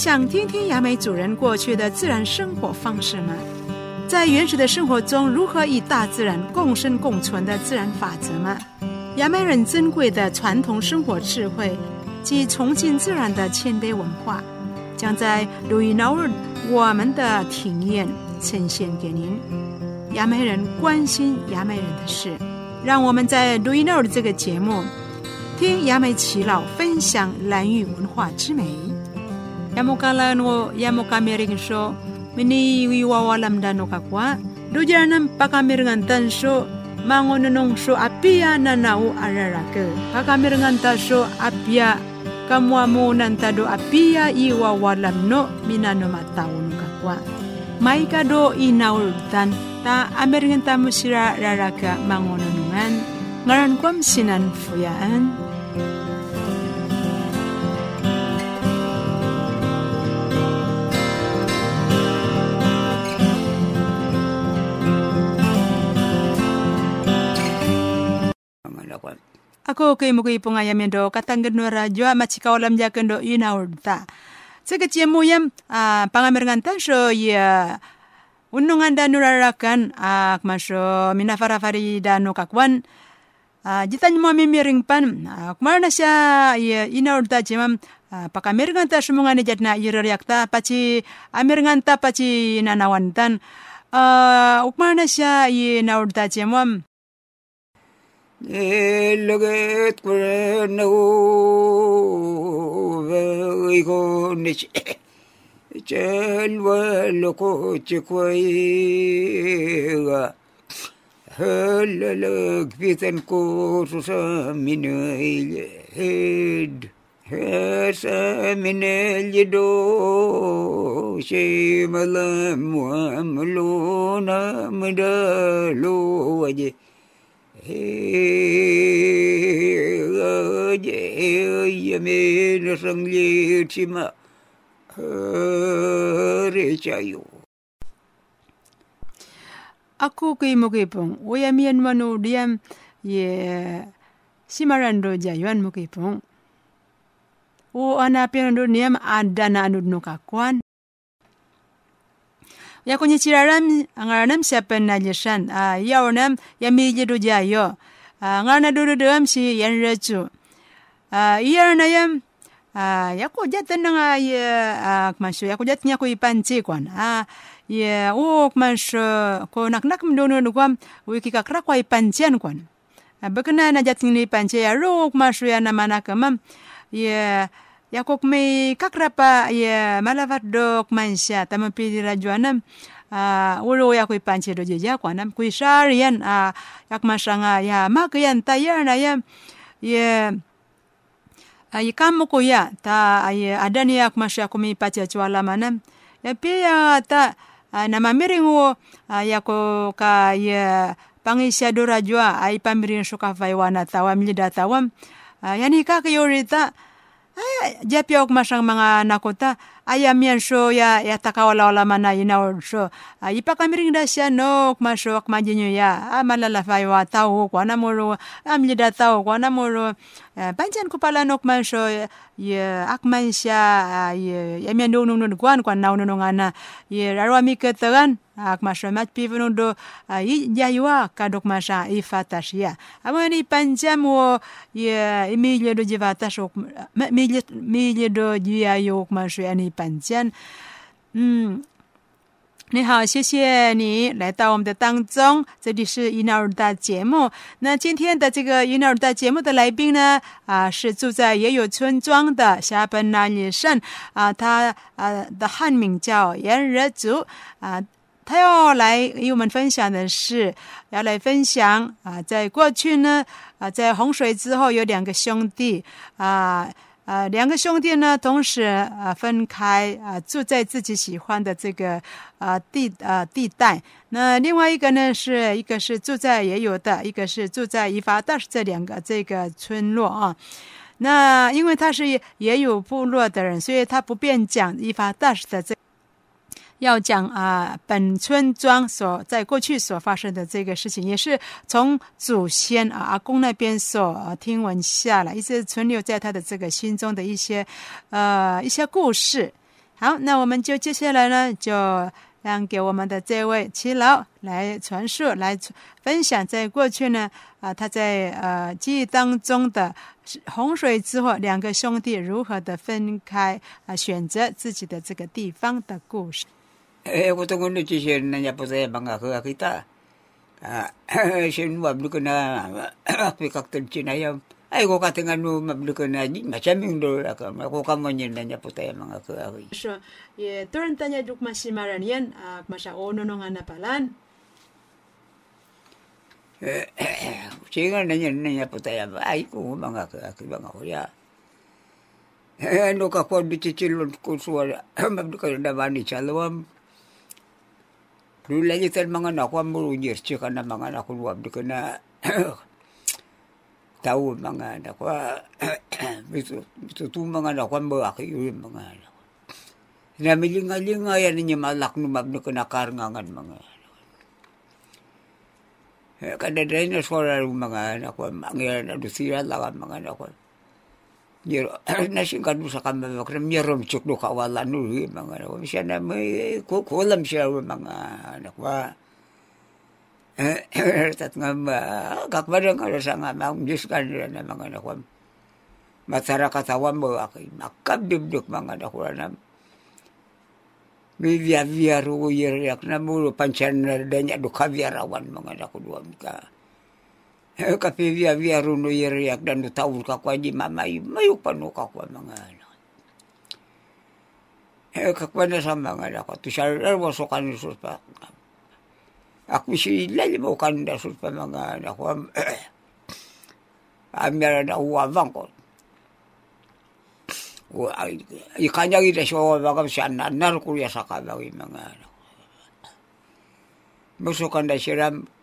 想听听雅美主人过去的自然生活方式吗？在原始的生活中，如何与大自然共生共存的自然法则吗？雅美人珍贵的传统生活智慧及崇敬自然的谦卑文化，将在录音偶尔我们的体验呈现给您。雅美人关心雅美人的事，让我们在录音偶的这个节目，听雅美耆老分享蓝玉文化之美。yamukalanu yamukamerinsho mini wiwawalamdanoka kwa dujaranam pakamirngantansho mangonenongsho apia nanau ararake. Pakamirngantasho apia. Kamuamonantado apia iwawalamno minanomataunuka kwa maikado inaultan. Ta amirngantamusira raraka mangononungan ngaran kwam sinanfuyaan Ako kay mo kay pungayam do katanggan no radyo machikawalam jakan do inaurta. Sa kachiamo yam uh, pangamerangan ta so ya unungan da nurarakan ak uh, maso minafarafari da no kakwan uh, jitan mo mimiring pan uh, kumar na siya ya inaurta jimam uh, pakamerangan ta sumungan ni jatna irariakta pachi amerangan ta pachi nanawantan uh, ukmar na siya inaurta jimam لقيت قرنه يكونش جلوى لقوتك ويغا هلا لك في تنكوت من الهد هسا من الجدو شي ملام وعملونا مدالو وجه Aku kay mo kay pong, uyamian manu diam ye jayuan mo kay pong. O anapin ando niyam ada na anud no. Ya kwenye chiraram ngaranam siapa najeshan a yawnam ya miji do jayo a ngana do do am si yan rechu a iyar na yam a ya ko jatan nga ya a kmasho ya ko jat nya ko ipanci kwan a ya o kmasho ko nak nak mdono no kwam wiki ka kra ko ipancian kwan bakana na jat ni ipanci ya ro kmasho ya na mana kamam ya Yakok may kakrapa ya malavat dok mansya tama pili rajuanam uh, ulo ya kui panche do jeja kwanam kui sharian uh, yak masanga ya makyan tayar na ya ya ay kamo ko ya ta ay ada ni yak masya kumi pacha chwala manam ya pia ta uh, namamiring wo uh, yako ka ya pangisya do rajua ay pamirin suka faiwana tawam lida tawam. Uh, yani kakayorita ay japia ok masang mga nakota ayam yan so ya ya takawala wala mana ina so ay ipakamiring da siya no masho ak majinyo ya. Ah malala fay wa tao ko na moro am lida tao ko na panjan ko pala nok masho ya akman siya ya ya mian dong nung kwan kwan nung ana. Ya rarwa mi ak masho mat pivono do i jaywa kadok masha i fatashia amani panjam wo ya imilyo do jivata shok milyo milyo do jiyayo masho ani panjan 嗯。你好，谢谢你来到我们的当中，这里是伊纳尔达节目。那今天的这个伊纳尔达节目的来宾呢，啊，是住在也有村庄的夏本那里圣啊，他啊的汉名叫严热族啊，他要来与我们分享的是，要来分享啊，在过去呢啊，在洪水之后有两个兄弟啊。呃，两个兄弟呢，同时啊分开啊住在自己喜欢的这个啊地啊地带。那另外一个呢，是一个是住在也有的，一个是住在伊法大是这两个这个村落啊。那因为他是也有部落的人，所以他不便讲伊法大是的这。要讲啊，本村庄所在过去所发生的这个事情，也是从祖先啊阿公那边所听闻下来，一直存留在他的这个心中的一些呃一些故事。好，那我们就接下来呢，就让给我们的这位齐老来传述、来分享，在过去呢，啊，他在呃记忆当中的洪水之后，两个兄弟如何的分开啊，选择自己的这个地方的故事。e ko tongo ni ti sen na ya pote banga ko kita Ah, wa blu kena pe kaktel china ya ai ko katenga no ma blu kena ji ma chaming do la ka ma ko ka So, na ya pote banga ko ari so ye turn tanya duk masimaran yan Eh, ono no ngana palan Sehingga nanya nanya putaya baik, aku bangga ke aku bangga ya. Eh, nuka kau dicicil kau suara, mabdu kau dah bani calawam. Dulu lagi tan mga anak ko mo nyir cika na mga ko wab di na tahu mga ko bitu bitu tu mga anak ko mo aki yun mga. Na milinga-linga yan niya malak no mabno ko na karangangan mga. Eh, Kada dahil na suara mga anak ko, mangyari na dusira lang ang mga. Nyero, nasing kanu sa kami mga kram, nyerom cuk do kawalan no ri mga anak ko. Siya na may ku- kulam siya mga anak. Eh, tat nga ma, kakbadang ka sa nga, maungjus ka nila na mga anak ko. Matara katawan mo aki, makabdibduk mga anak ko na. May yeriak na mo panchan na mga duwam ka. Eh, kape via via runo yeriak dan tahu ka kwa di mamai mayu panu ka kwa mga anak. Eh, kakwa na sa mga anak ko. Tusar mo so kan sus pa. Aku si lali mo kan da sus pa anak ko. Amira na uwavang ko. Ikanya kita siya bagam siya nanar kuya sa kabagi mga anak. Masukan da siram ay na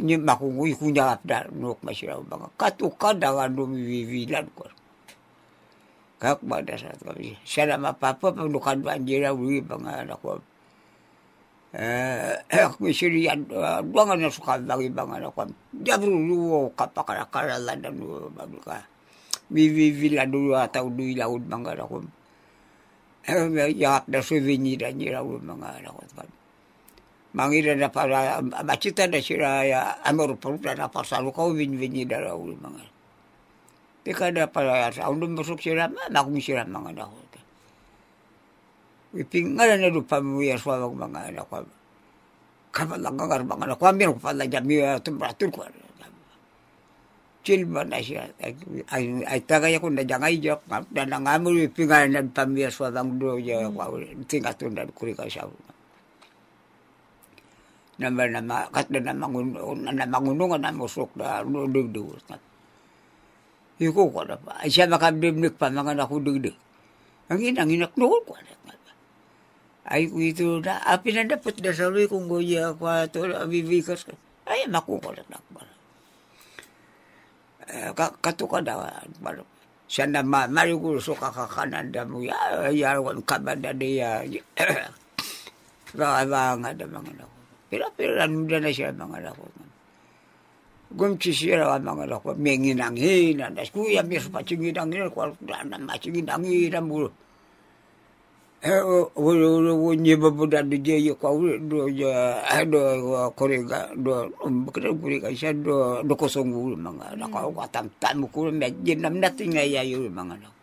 ni makunguy kunya apda nuk masira mga katuka dengan dumivivilan ko. Kak bada sa kami. Siya na mapapa panukan banjira uli mga anak ko. Eh, aku sirian duangan na suka bagi mga anak ko. Jabru luwo kapakara-karalan dan luwo babluka. Vivivilan dulu atau dui laut mga anak ko. Eh, yakap na suvini dan jiraw mga anak ko. Mangira na para macita na sira ya amor pruta na pasalu kau vin vin dara ul mga Pika na para sa undum masuk sira ma makum sira mga na ko ipingala na lupa mo ya swawag mga anak ko kapalang kangar mga anak ko amir ko pala jami temperatur ko chill ba na siya ay ay tagay ako na jangay jak na nangamul ipingala na pamiyas swawag do ya ko tingatun na nama nama kat na mangun na mangunungan na musok na dugdug na Iko ko na pa. Siya makabibnik pa mga nakudugdug. Ang inang inak noon ko pa. Ay ko ito api na dapat na sa kung goya ko ito, abibikas ka. Ay, maku ko na nakbar. Katuka na, siya na ma, mariguro so kakakanan da mo, yarwan kabanda niya, Baka nga da mga nako. Pero ano na siya mga nako. Gumchi siya ang mga nako. Mengin ang hina. Das kuya mis pachingin ang hina. Kwal na machingin ang hina mo. Eh, wala wala wala babuda do jeyo kwa do ya do korega do bakra kurega siya do do kosong ulo mga nako watam tam ko medyo nam nating ya yo mga nako.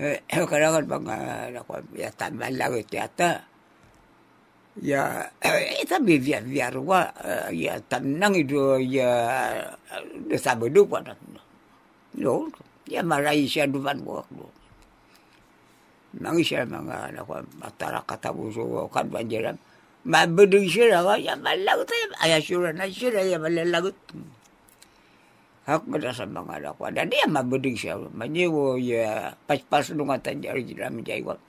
Eh, kadang mga nako ya tambah lagi tiata. Ya, ita bivia via ruwa ya tanang itu ya desa bedu pada. Lo, ya marai siya duvan buak lo. Mangi siya mga nako matara kata buso kan banjiran. Mabedu siya ya malagot ya ayasura na siya ya malalagot. Hak pada sa mga anak ko. Dan dia mabeding siya. Manyewo ya pas-pas nung atan jari jira menjaiwab.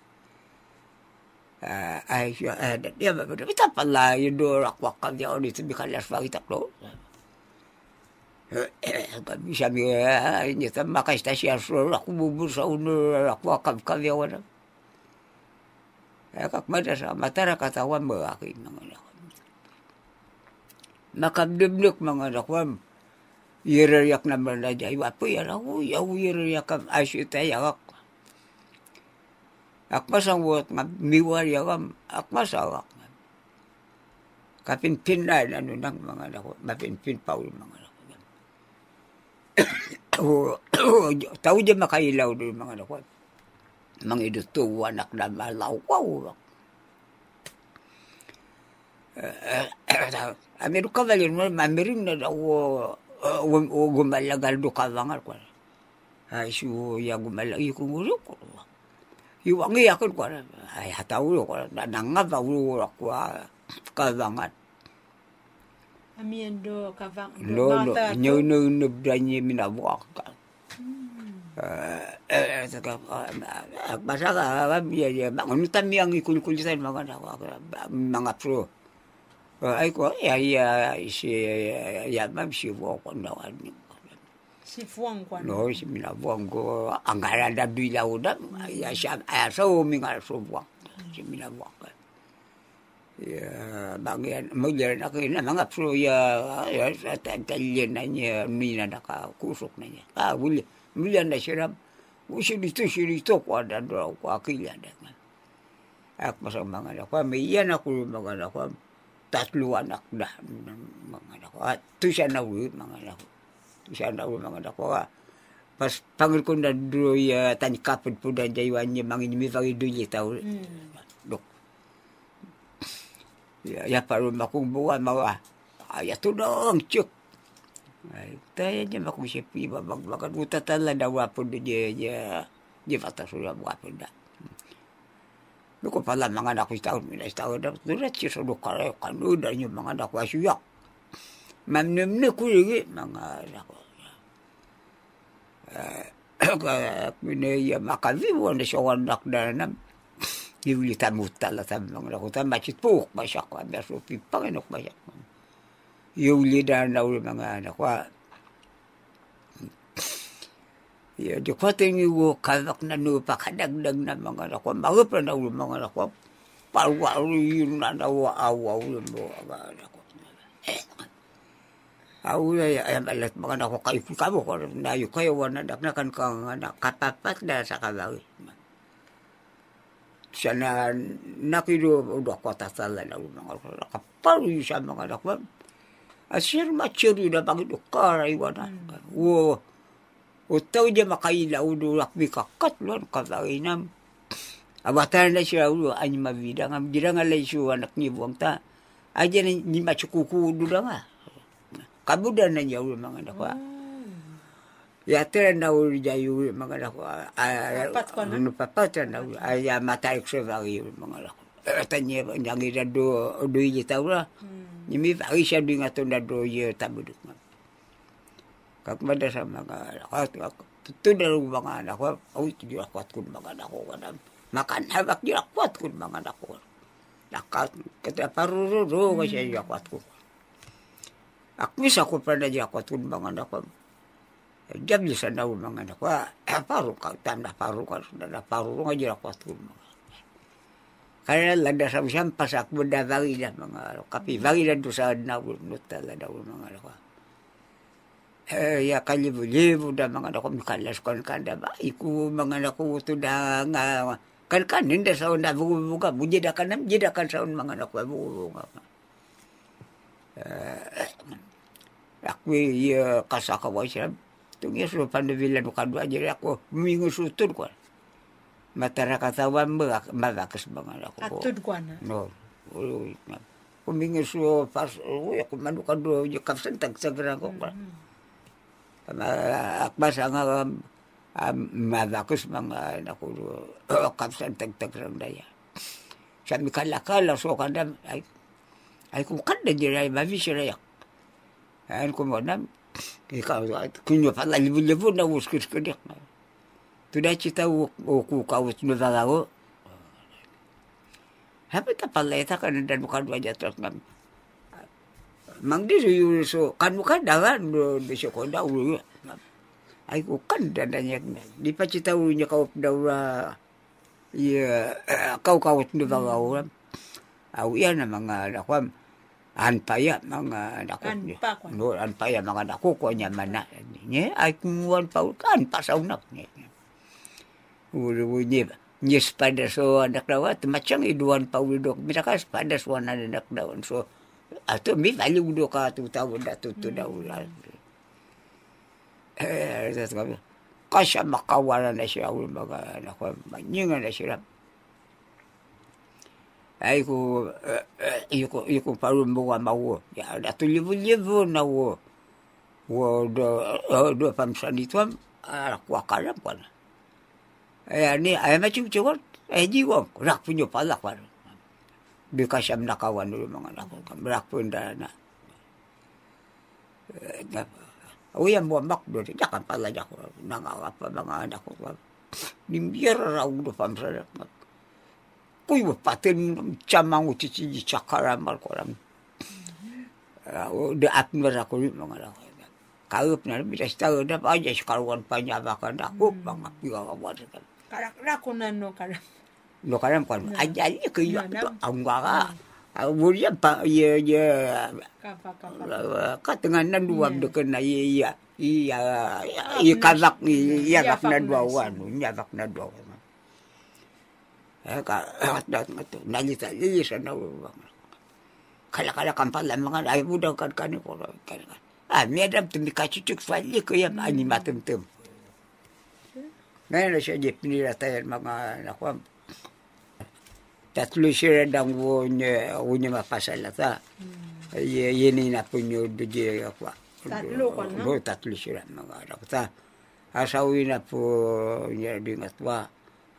Itu bikalas pagi tak lo. Kami sabi, ini tak makai stasi asal aku bubur sa uno rakwakal kami awal. Kak mada sa matara katawan aking mga. Makabdiblik mga anak ko. Yirariak na malaja. Iwa po yan ako. Yaw yirariak ang asyita yak. Akmasang buat nga miwar yakam akmasawak. Kapinpin na ano nang mga anak ko. Mapinpin pa ulit mga anak ko. Tao dyan makailaw doon mga anak ko. Mga iduto anak na malaw ko. Amir kavalin mo, mamiring na daw o gumalagal do kavangar ko. Ay, su ya gumalag ikunguro ko. Iwangi ako ko. Ay, hataw ko. Nanangab ako ko kavangan. Amiendo kavang. No, no, nyo no no branye minabuak ka. Eh, saka basa ka ya ya bangun tami ang ikul-kulitan mga mga pro. Ay ko ya ya si ya mam si wo ko no ani. Si fuang kwa. No si minabuang ko angara da bila udah ya siya so mingal so buang. Si minabuang ka. Ya, bagian mulia nak ina mga pro ya ya talyen nanya mina naka kusuk nanya. Ah, mulia mulia na siram. Usi dito sirito ko ada do ko akilya da. Ak masa mga anak ko may yan ako mga anak ko tatlo anak dah mga anak ko. At tusa na uwi mga anak na uwi mga anak ko. Pas pangil ko na do ya tani kapit po da jaywan niya mga inimifagi do ya tau. Dok. Ya ya paru makung buwan mawa ya tu dong cuk. Ai taya je makung sepi babak bakat uta tala da wapo de je je je fata sudah wapo da Nuko pala mga anak ko taon mina taon da turat si so kare kanu da nyo mga anak ko asya mamnem ne ku yigi mga anak ko eh kene ya makavi wonde so wandak da nam Yuli tamutta la tamang la kuta macit puk masak ko ambil so pipang enok masak. Yuli dan na uli mga anak ko. Ya di ko tingi wo kavak na no pakadagdag na mga anak ko. Mga pa na uli mga anak ko. Parwa uli yun na na wa awa uli mo mga anak ko. Aku ya ayam alat mga anak ko kayo kamo ko na yu kayo wana dak na kan kang anak kapapat da sa kabawi sana nakido udah kota sala na mga kaparu sa mga nakwa asir machiri na bagi do karay wana wo o tau dia makaila udo lakbi kakat lon kabainam abatan na siya udo ani mavida ngam dira ngalay siya anak ni buang ta aja ni machukuku udo nga kabudan na udo mga nakwa ya tera na uri jayu mga lako Papat ko na? papat na ay mata ikse bagi mga lako tanya nyangi da do do ye taura ni mi bagi siya do ngato na do ye tabuduk kak mada sa mga lako tu da mga ko au ti di akwat kun mga ko kadam makan habak di akwat kun mga anak ko nakat kata paruru ko siya di akwat kun Akmis ako pa na di akwat kun mga anak ko jam bisa na mga anak ko paru ka tanda paru ka sudah paru nga jira ko tu kaya lada sa siyam pasak benda bagi dah mga kapi bagi dah tu sa na nutta la da mga anak ko eh ya kali da mga anak ko mikalas kon kanda ba iku anak ko tu da nga kan kan ninda na buka buje da kan jeda kan sa mga anak ko buku buka eh aku ya kasaka wa siram tungi suruh pandai vila nuka dua jadi aku minggu sutur kuan wan ba kes bangan aku Atud kwa na. no aku minggu suruh pas oh aku mandu kan dua je kap sentak segera kok kuan akbas anga mabakes mga aku kap sentak tegrang daya Sami kala kala so kandam ay ay jiray mavi sirayak ay kung manam ikaw kunyo pala libu-libu na uskis ko dik. Tuda cita o ku kawit no dalago. Habi ta pala ita ka nandan mo kadwa dya tras ngam. Mang di so kan mo kan dagan do di so ko daw Ay ko kan dadanya di pa cita unya kau daw ya kau kawit no dalago. Aw yan na mga nakwam anpaya mga dako no anpaya mga dako ko nya mana ni ay kumuan pa kan pasaw na ni. Ulu ni Nyes pada so anak dawan macam iduan paudok mereka pada so anak dawan so atau mi value do ka tu tahu dah tu tu dah ulah. Eh, kasha makawala na siya ulo mga anak ko manyingan na siya. Ay ko iko iko paru mo wa mawo. Ya da tu livu na wo. Wo do do pamsan itu am ala kwa kalam kwa. Eh ni ay macam cakap eh jiwa rak punya palak kwa. Bikasam nakawan dulu mga anak ko. Rak pun dah na. O yan mo mak do jakan pala jako nangapa mga anak ko. Nimbiar raw do pamsan. Kuy wa paten camang uci ci cakara mal koram. De ko mga anak ko. Kaup na bisa tahu dah aja sekaruan panyabakan aku bang piga awat kan. Karak rakunan no karak. Lo karam kan aja ni ke yo angwara. Awuria pa ye ye Kapa kapa. ka dengan nan dua de kena ye ya. Iya, iya kazak ni iya kak na dua wan, iya kak na dua wan. Eh ka dat ngatu, nali ta li sana bang. Kala kala kampal lang mga ay budak kan kan ko kan. Ah, mi ada tumi ka cucuk fali ko ya ani matem tem. Ngayon na siya jep ni ratayan mga nakwam. Tatlo siya dang ta. Ye ye ni na punyo duje ako. Tatlo ka na? Tatlo siya mga ta. Asawi na po niya dingat wa.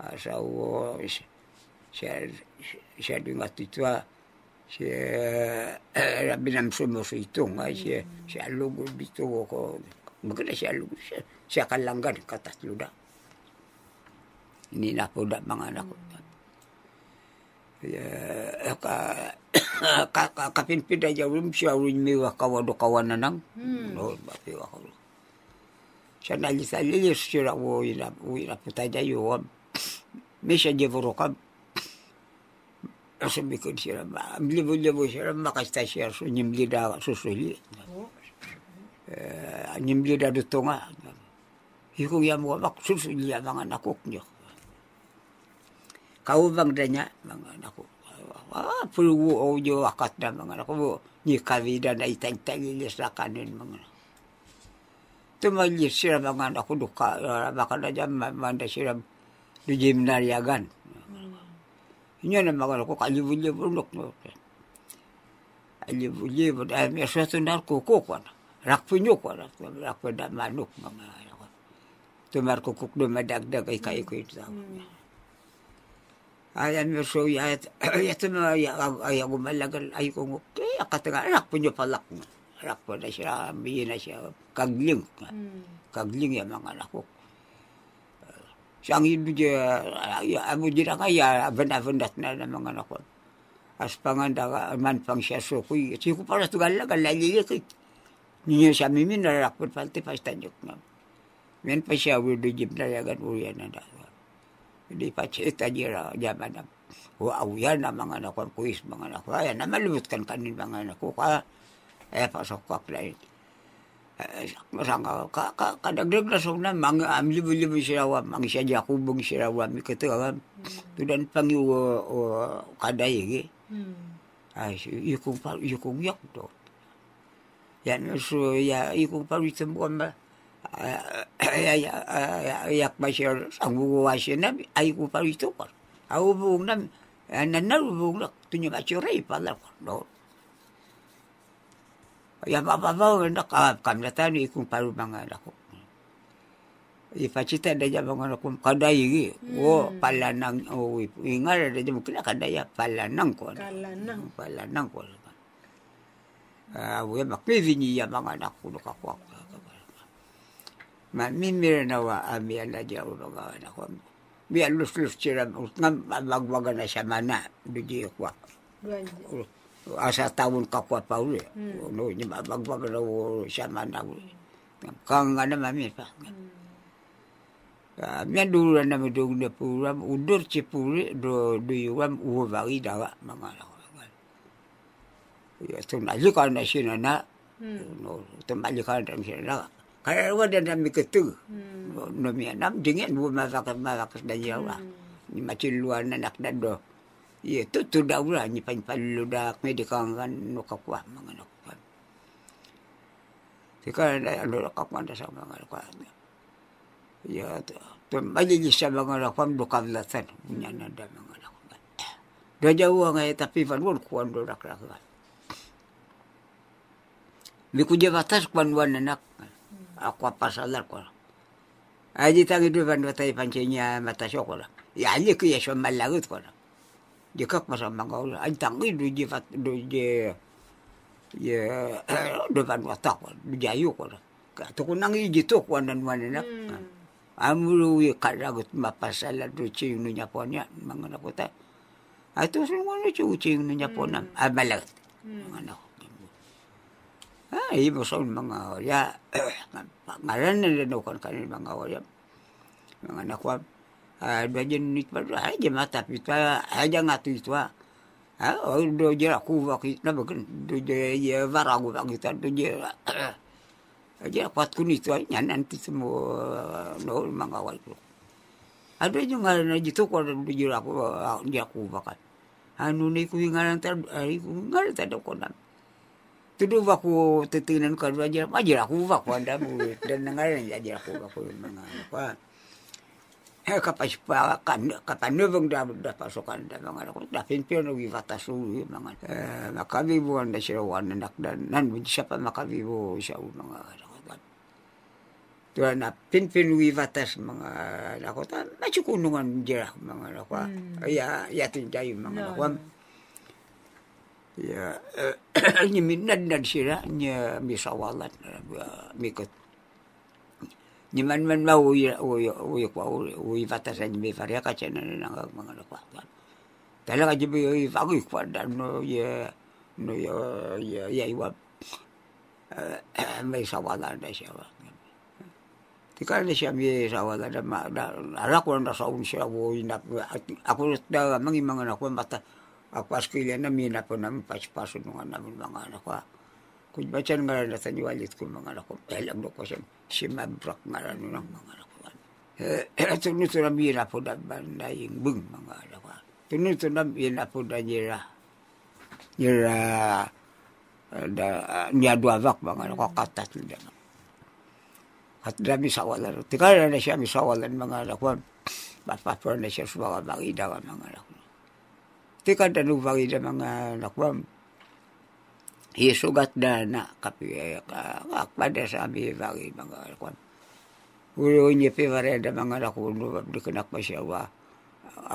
Asawo siya siya dingat itwa. Siya rabi nam sumo sa ito nga siya siya lugo dito ko. Maganda siya lugo siya. Siya kalanggan katatlo da. Ini na po da mga anak ko. Ya, ka ka ka kapinpid aja rum siya rin mi wa kawado kawanan nang. No, bapi wa ko. Siya nalisa lilis siya wo ina wo ina puta yo. Mi siya je voro kam. Sabi ko siya ba, libo libo siya makasta siya so nyimli da susuli. Eh, nyimli da duto nga. Iko ya mo mak susuli ya mga nakok niyo. Kau bang danya mga anak ko. Ah, pulu o jo akat na mga anak ko. Ni kavida na itang tagilis na kanin mga anak. Tumalis sila mga anak ko duka. Baka na dyan manda sila di gymnariagan. Inyo na mga anak ko kalibu-libu nuk. Kalibu-libu. Dahil may suatu narko ko ko na. Rakpunyo ko na. Rakpo na manok mga ko. Tumar kukuk do madagdag ay kayo ko ito. Ayan mo so ya ya tuma ya ay ako malagal ay ko ngo kaya katanga anak po niyo palak na. Anak po na siya, biyi na siya kagling. Kagling ya mga ko. Siyang ibu dia ya amo dia kaya benda-bendat na ng mga anak ko. As panganda ka man pang siya so ko si ko para tugal la galali ko. Niya siya mimin na anak po palte pastanjok na. Men pa siya wudu jib na yagan uyan na daw. Hindi pa cita jira jaman na. Wa awiyan na mga anak ko, kuis mga anak ko. Ayan na malubot kan kanin mga anak ko. Ka, eh pasok ko apply. Masanga ka ka kadagdag na song na mga am libu-libu sirawa mang siya ja kubong sirawa mi katawa tudan pangi o o kaday gi ay yukong pa yukong yak do yan so ya yukong pa ritem ko ma yak ba siya ang buwa siya na ay ko pa rito pa au buong na nanar buong na tunyo ba siya ray pala ko no ya ba ba ba na ka kam na tani kung paru mga anak ko ipacita da ja mga anak ko kaday gi o pala nang o ingar da ja mo kila kadaya pala nang ko Kalanang. pala nang ko ah we maklivi ni ya mga anak ko ka ko ma mimir na wa ami ala ja o mga anak ko mi alus lus sira ngam magwaga na siya mana di ko asa tahun ka kwa pa uli no ni magwaga na o siya mana uli kang ana mami pa mi dulu na mi dong na puram udur cipuri do do yuam uwa bagi dawa ko ya tu na jika na sina na no tu malika na sina na kaya wa dan mi ketu no mi nam dingin bu ma ka ma ka da jawa ni maciluan anak na do ye tu tu da ura ni pan palu da me di kangan no kakwa mga anak pa Tika na ano na kakwa sa mga anak pa ya tu tu malili sa mga anak pa do kavlatan nya na da mga anak pa do jauh ngai tapi pan won kuan do rak rak Miku je batas kuan wan anak aku apa salah ko aji tangi du ban watai pancenya mata shokola ya ali ku ya shom malagut ko mangaul aji tangi du je fat du je ye du ban watak ko jayu ko to ko nangi je to ko nan wan nak amulu ye karagut mapasala du chi nu nyaponya mangana kota Atu semua ni cu cing nu nyapona amalagut mangana Ah, ibo son mga ya. Ngaran na rin kan kanin mga ya. Mga nakwa ah do jen nit pa aja mata pita aja ngatu itu ah. Oh do je aku wakit na bagen do je ya varagu wakit do je aja kuat kun itu nya nanti semua no mga wal ada juga ngaran aja tuh kalau do je aku dia aku bakat. Anu ni ku ngaran tar ku ngaran tar do konan Tudu baku tetinan ka aja aja aku baku anda bu. Dan nengaran aja aku baku mga eh pa kan kapan bang da da pasukan da mga aku da pimpin no vivata su mga eh makabibo anda sirawan nak dan nan siapa makabibo siya mga Tuan na pinpin vivatas mga ako ta machukunungan jira mga ako ya ya tinjay mga ako ya ni minad na sila niya misawalan mikot ni man ma uy uy uy kwa uy batasan ni faria ka chana na nga mga nakwa talaga jibi uy fagu kwa dan no ya no ya ya ya iwa may sawalan na siya Tika na siya may sawalan na ma ara ko na sa un siya uy na ako da mangi mga nakwa mata aku askilya na mina po namin paspaso nung namin mga anak ko. Kung bacan nga na sa niwalit ko mga anak ko, alam mo ko siya, si mabrak nga na ng mga anak ko. Eh, tunod na mina po na banda yung bung mga anak ko. Tunod na mina po na nira, nira, da, niya duwavak mga ko, katat na At dami sawalan. Tika na siya misawalan mga ko. Mapapar na siya sa mga bagida mga anak ko. tika da nu vagi da mga nakwam hi sugat da na kapi ka pada sabi vagi mga nakwam ulo nye pe vare da mga nakunu di kenak pa siya wa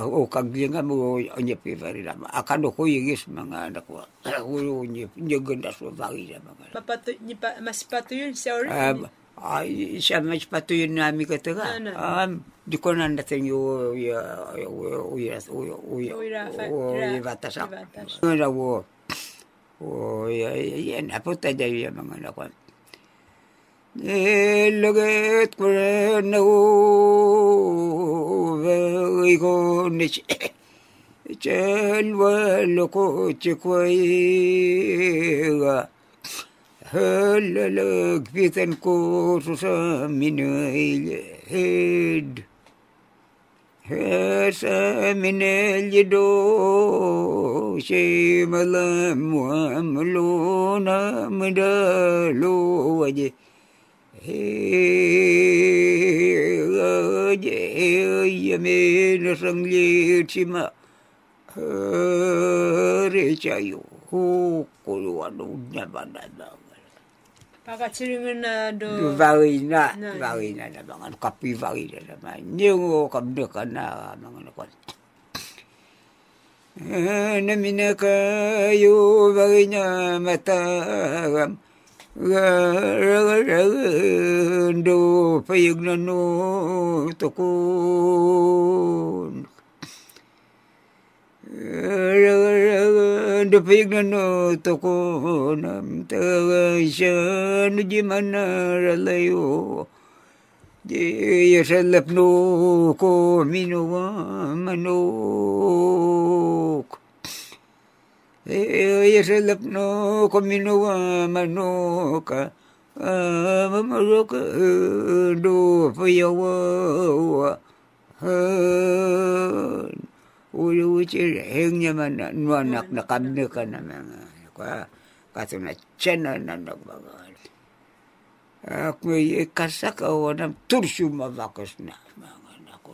o kaglinga mo nye pe vare da akado ko yigis mga nakwa ulo nye nye ganda so vagi da mga Mapatu, nipa, mas patu yun siya rin. ay siya mas patu yun nami kata ka Ano? um, di ko na natin yung uya uya uya uya Uy, Rafa- uya Ra- batasak Ibatas. nga wo o yan apo ta da yung mga nakwan Nilagat ko rin na uvay ko ni Chalwalo ko chikwaiga Halalagpitan ko sa minayid sa minayid do Si malam wa maluna madalo waje Yamin sang liit si ma Rechayo Kuluan unya bandada Pakachiringan na do. Bawin na, Na. bawin na na mga kapi bawin na naman. Yung kabdo ka na mga nakon. Namina kayo bawin na matagam. Ragando payag na no tukun. Ragando payag na no tukun. Am taga siya no di mana ralayo. Di yasalap no ko minuwa manok. yasalap no ko minuwa manok. Mamarok do payawa. Uli uci hengnya mana nuanak na kamne ka na mga kwa kato na chena na nagbagal. Ako ay kasak awan ng tursyo mabakas na mga nako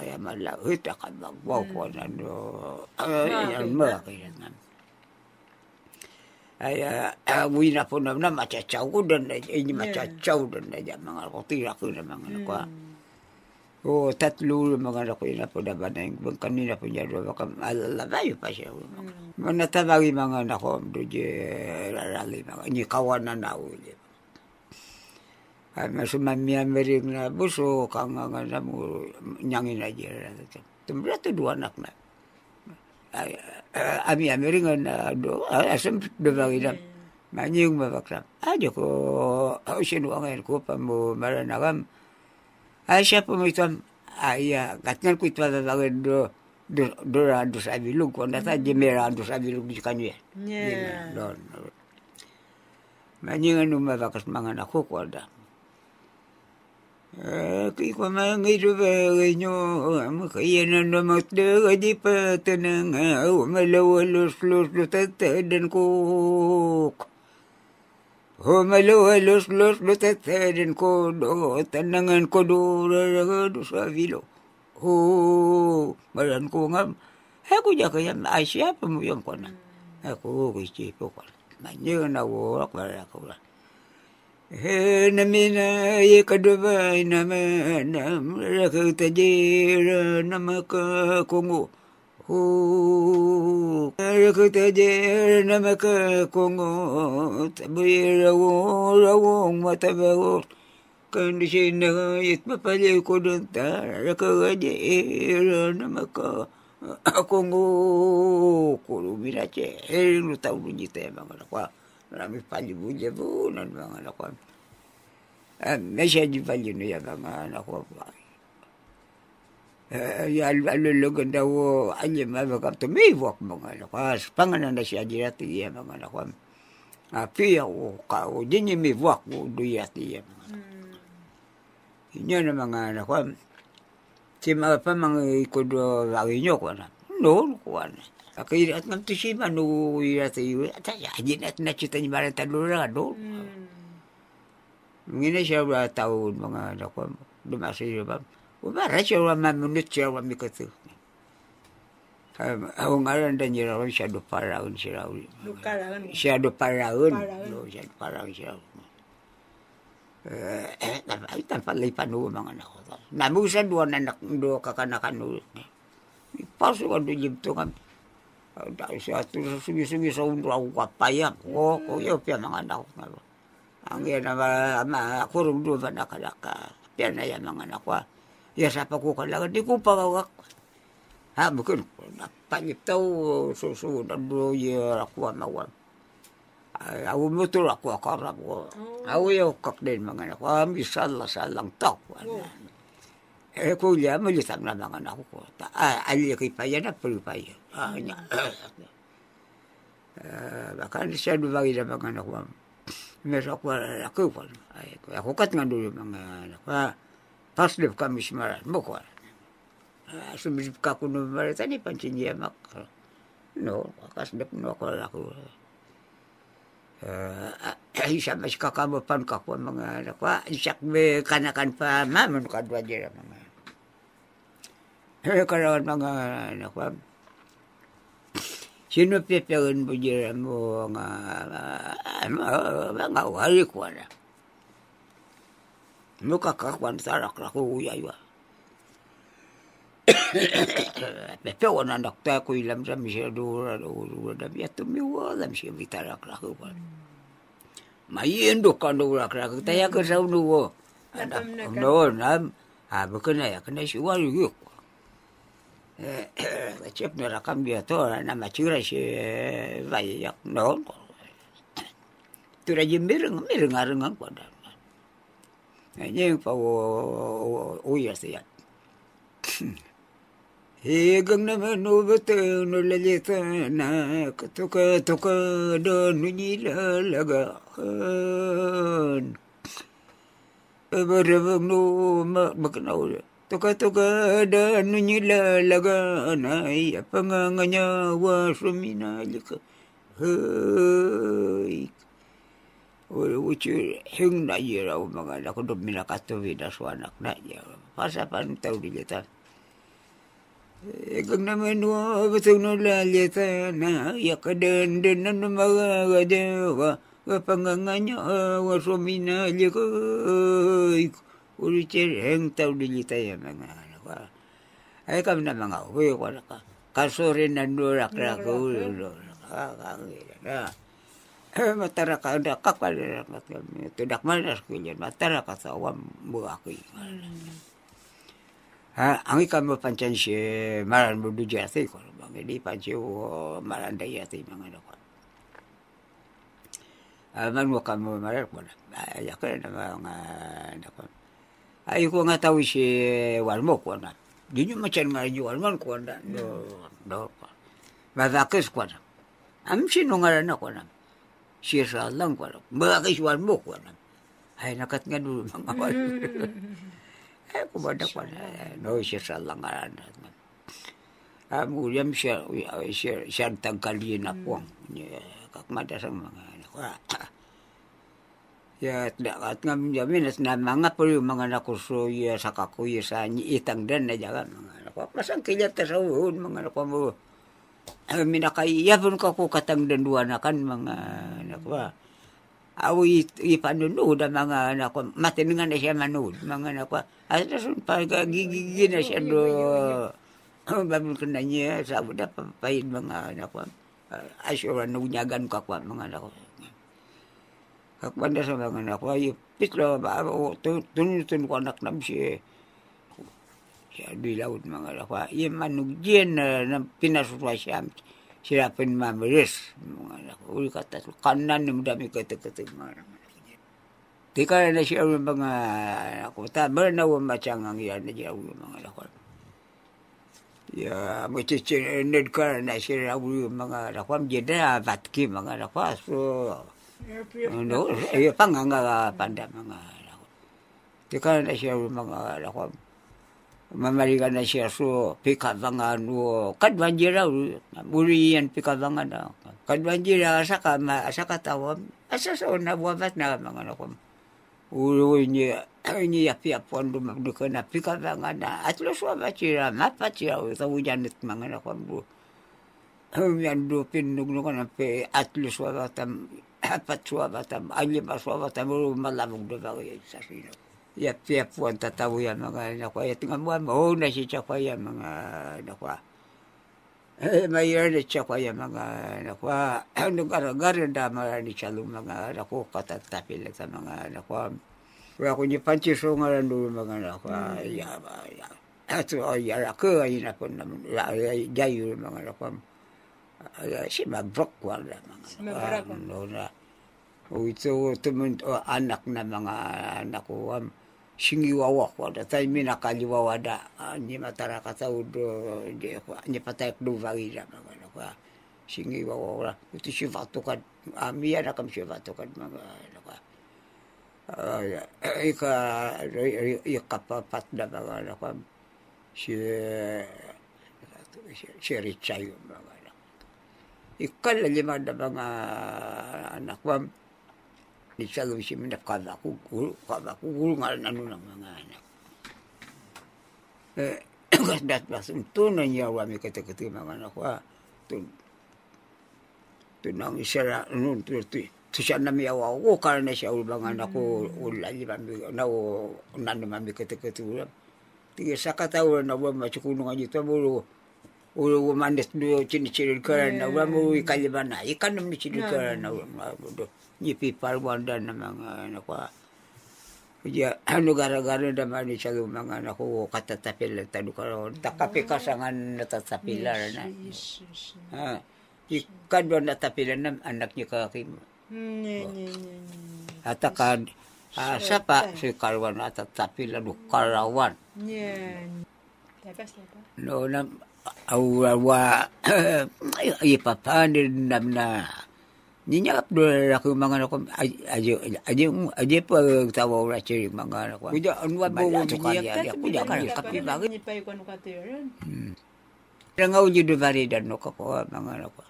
ay malahit ka magwaw ko na no ay ang mga kaya nga. Ay awi na po na na machachaw ko dan na ini machachaw dan na mga ko tira ko na mga nako. O tatlo mga ko na po na ba na yung kanina po niya doon baka alalabayo pa siya. Mm. Manatabagi mga anak ko doon rarali mga ni kawan na nauli. Ay masumami amering na buso kang nga na mo nyangin aja. Tumra to dua anak na. Ay ami amering na do asam do bagi na. Manyung mabakram. Aja ko sino ang ko pa mo siya po mo ito, ay uh, katngan ko ito babagin do, do, do, bilog ko, nata jemera do sa bilog di kanyo yan. Yeah. Doon. Manyang ano mabakas mga nako ko da. Eh, kay ko mga ito ba nyo, makaya na namat da, di pa tanang, malawalos los los tatadan ko. Oh, maluhalos los los tatadan ko do, tanangan ko do, do sa vilo. Oh, maran ko nga, ako ya kaya asya pa mo yung ko na. Ako, kasi po ko. Manyo na wak, para ako lang. He namina ye kadoba nama nam rakata jira namaka kongo. Ho rakata jira namaka kongo tabira wo rawong matabawo. Kondisi na yit mapali ko dun ta rakata jira namaka kongo kurumira che. He lu tau lu jita mga kwa. Marami palibuja po ng mga. Uh, message value na yan mga anak ko. Yan, alulugan daw, anya may walk mga anak ko. Pangalan na siya dirati yan mga anak ko. Uh, piya ko, kao, din yung walk ko, duyati yan mga ko. Inyo na mga ko. Si mga pa mga ikodo lagi nyo ko na. No, ko na. Akira at ngam tusi manu ira te yu ata ya jin at na cita ni bara talura do. Ngine siya taon mga anak ko dumasi ba. Ubara siya wa mamunut siya wa mikatu. Ako ngaran dan niya raw siya do paraon siya raw. Siya do paraon. Do siya do paraon siya. Eh, ay tanpalay panu mga anak dua anak do kakanakan. Pasu kan do jibto kan. Dahil siya ito sa sugi-sugi sa undo ako kapayam. O, o, yun, piya mga anak ko. Ang yan na makurong doon ba nakalaka. Piya na yan mga anak ko. Yasa pa ko kalaga, di ko pagawak. Ha, ko. Napalip daw, susunod doon yung ako mawag. Ako motor ako akarap ko. Ako yung kak din mga anak ko. Misala-salang tao. Eh, kuya, malitam na mga anak ko. Ah, alikay pa yan. Ah, nya. Baka siya dubagi na mga anak ko. Meron ako ako ko. Ay, ako kat nga dulu mga anak ko. Paslip kami simaran mo ko. Sumisip ka ko nung marita ni pansin niya mak. No, kaslip no ako ako. Ay, siya mas kakamupan ka ko mga anak ko. Isak me kanakan pa mamun kadwa dira mga Eh, karawan mga anak ko. Sino pipirin mo mo nga mga wali ko na. Mo kakakwan sarak na ko uyay wa. Pepe ko na nakta ko ilam sa misya dura dura da biya tumiwa lam siya bitarak na ko pa. Mayendo ka dura ka taya ka sa unuwo. No, nam. Ha, bukan ya, kena si wali yuk. Cep na rakam dia to na macura si vai yak no. Tu ra Nyeng pa o o ya se ya. He gang na lelita na katuka tuka do nunyi la laga. Ebereng no ma makenau. Tuka-tuka na iya panganganya wa sumina lika. Hei. Uci hing na iya raw mga anak ko dumina kato vida suanak na iya. Pasapan tau dilitan. Kang naman wa betul no lalita na ya kadan dan na mga gada wa panganganya wa sumina lika. Uri heng tau dilita ya mga anak ko. Ay kami na mga uwi ko na ka. Kasurin na nurak na ko. Ka kapal mat kami. Tidak malas ko ka sa awam buaki. Ha, ang ikam mo panchan si maran mo dujati ko. Bang di panci o maran dayati mga anak ko. Man mo kamo maran ko na. Ya ka na mga anak ko. Ay ko nga tahu si walmo ko na. Di nyo macam nga yung walman ko na. Do, do. Madakis ko na. Am sinungaran ako. Si lang ko na. Madakis walmo ko na. Ay nakat nga dulu mga walmo. Ay kumada ko na. No, si lang nga na. Amuliam siya, siya, siya tagkaliin ako. Kakmada sa mga anak ko. Ya, dapat ngam jamin at na mga po yung mga nakuso ya sa kakuya sa itang dan na jaga mga anak ko. Pasang kilat sa uhon mga anak ko mo. Minakaya pun ka ko katang dan dua na kan mga anak ko. Awi ipanuno da mga anak ko. Matiningan na siya manood mga anak ko. At nasun pa gigigi na siya do. Babul ko na niya sa da papayin mga anak ko. Asyura nunyagan ko ako mga anak ko. Kakbanda sa mga anak ko, ay pitlo ba, o tunutun ko anak nam si siya di laut mga ko. Iya manugyan na, na pinasutwa siya, sila pin mamiris mga anak ko. Uli kata, kanan ni dami kata-kata mga anak ko. Di ka na siya mga anak ko, ta, bernawa macang ang yan na siya mga anak ko. Ya, ned ka na siya mga anak ko, jadi batki mga ko. So, No, iya panganga panda mga anak. Tika na siya mga anak ko. Mamaligan na siya so pikabangan wo kadwanjira burian pikabangan na. Kadwanjira asa ka ma asa ka tawam asa sa na buwabat na mga anak ko. Ulo niya niya pia pondo magduka na pikabangan na at lo so bachira mapachira sa ujanit mga anak ko. Yan do pinugno ko na pe at lo so batam apat suabatam, alima suabatam, ulu malamog na ba sa sino. Yap yap po ang tatawo yan mga anak ko. At nga mo, oh, nasi tsakwa yan mga anak ko. Eh, mayroon na tsakwa yan mga anak ko. Ano gara-gara na marani salo mga anak ko. Katatapil sa mga anak ko. Kaya kung niya pansiso nga lang doon mga anak ko. Ya, ya. At oh, yara ko, ay na po naman. Jayo mga anak ko. Si Mabrok wala mga ano na. O ito tumun o anak na mga anak ko um, singiwawa ko da tay minakaliwawa da ni matara katawud di ko ni patay do varira mga anak ko singiwawa wala ito si vatukan amia na kam si vatukan mga anak ko ika ikapapat na mga anak ko si si Richayo mga ikal lima da mga anak ko di salo si minap kada ko guru kada ko guru ngal anu ng mga anak eh kas dat basum tu na niya wa mi kata kata mga anak ko tu tu nang isara nun tu tu tu siya na miya wa ko karena siya ulbang anak ko ulali mami na o nanu mami kata kata ulam tiga sakatawa na wa machukunungan ito bulu ulo mandes do chini chiri kara na wa mu ikalibana ikan nam chiri kara na do ni pipal wanda na mga na kwa ya ano gara-gara da mani salu mga na ko katatapil tadu karo takapi kasangan natatapila na ha ikan do natapilan nam anak niya kakim atakan asa pa si karwan atatapilan do karawan. No nam awa ipapanin nam na Ninya do aku mga anak ko aja aja aja pa tawa ora ciri mga anak ko. Kuja anu ba bo niya ya kuja kan kapi bagay. Ni pa ikaw ano ka tiyon. Nga uji do bari dan no ko mga anak ko.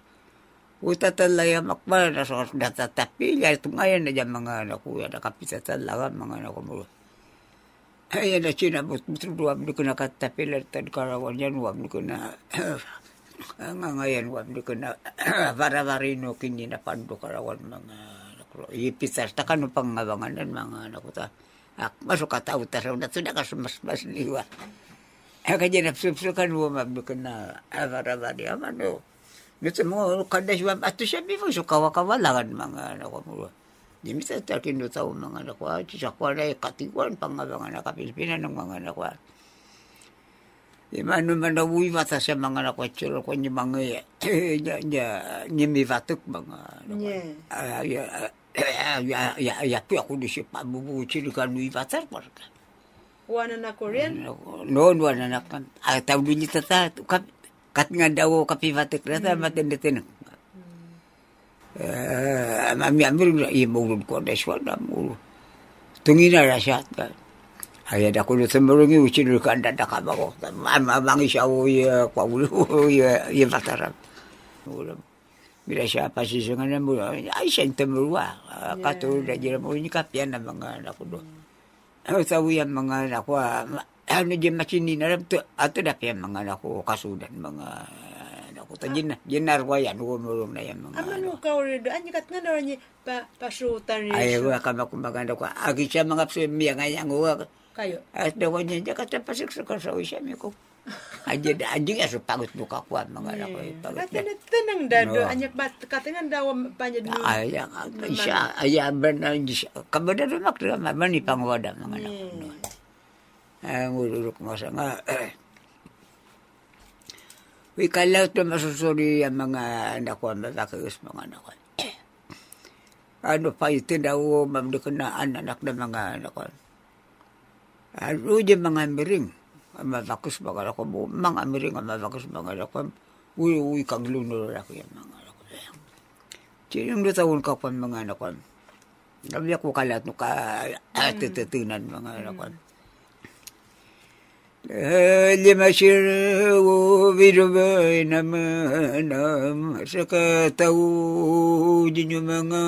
Uta talaya makbar na sa data tapi ya itu ngayon na jam mga anak ko ya kapita talaga mga anak ko mo. Ay na china but betul dua abdu kena kata pilar tad karawan yan wa abdu kena nga ngayon wa abdu kena varavarino kini na pando karawan mga ko. Ipisar ta kanu pangabangan dan mga anak ko ta. Ak masuk kata utar na sudah kasumas mas liwa. Kaya napsupso kan wa abdu kena varavari amano. Nito mo kada siya ato siya bifo so kawakawalangan mga ko mo. Di misa takin do tao mga ko. Sa kwa na katikuan pangabangan na kapilipinan ng mga anak ko. Di mano man na uwi mata sa mga anak ko. Churo ko ni mga ya ya ni mi vatuk ko. Yeah. Ya ya ya ya pi ako di siya pabubu chiri kan uwi vatar parka. Wana na Korean? Noon wala na kan. Ah tawag ni tata kap kat nga daw kapi vatuk rata matin detin. Eh, mami ambil iya mulun ko da swada mulu. Tungina ra siya ka. Ay da ko semurungi uci dulu kan da ka ko. Mama bangi ya kwa ulu ya ya vatara. Mulu. Bila siya pa si sengan mulu. Ay siya temurwa. Kato da jira mulu ni kapian na mga ko do. Ay tawi ang mga anak ko. Ano di macini na ram ato da pian mga anak ko kasudan mga anak ko. Tajin na jinar ko yan umurong na yan mga Ama anak ko. no kaurido. Anyi kat nga naran niya pa pasutan Ay, wa kama. Agi siya mga psimiya nga yang uwa. Kayo. At dawa niya niya kata pasik sa kasawi siya mi ko. Aja da aja nga so pagot buka ko mga anak ko. Pagot Kata na. na tanang dado. Anyak bat katingan daw panya dulu. Ay, ang siya, ay, aban na siya. Kabada rin makdrama, mani pangwada mga anak ko. no. Ay, ngulurok mo sa nga. Uy, kalaw to masusuri ang mga anak ko, mabakagos mga anak ko. Ano pa ito daw, mamdukunaan anak na anak mabakus mga anak ko, mga miring ang mabakus mga anak ko. Uy, uy, kang lunor ako yan mga anak ko. Sinong natawon ka pa mga anak ko. Sabi ako kalat no ka atitutunan mga anak ko. Lima sira wo birubay naman am sa kataw din yung mga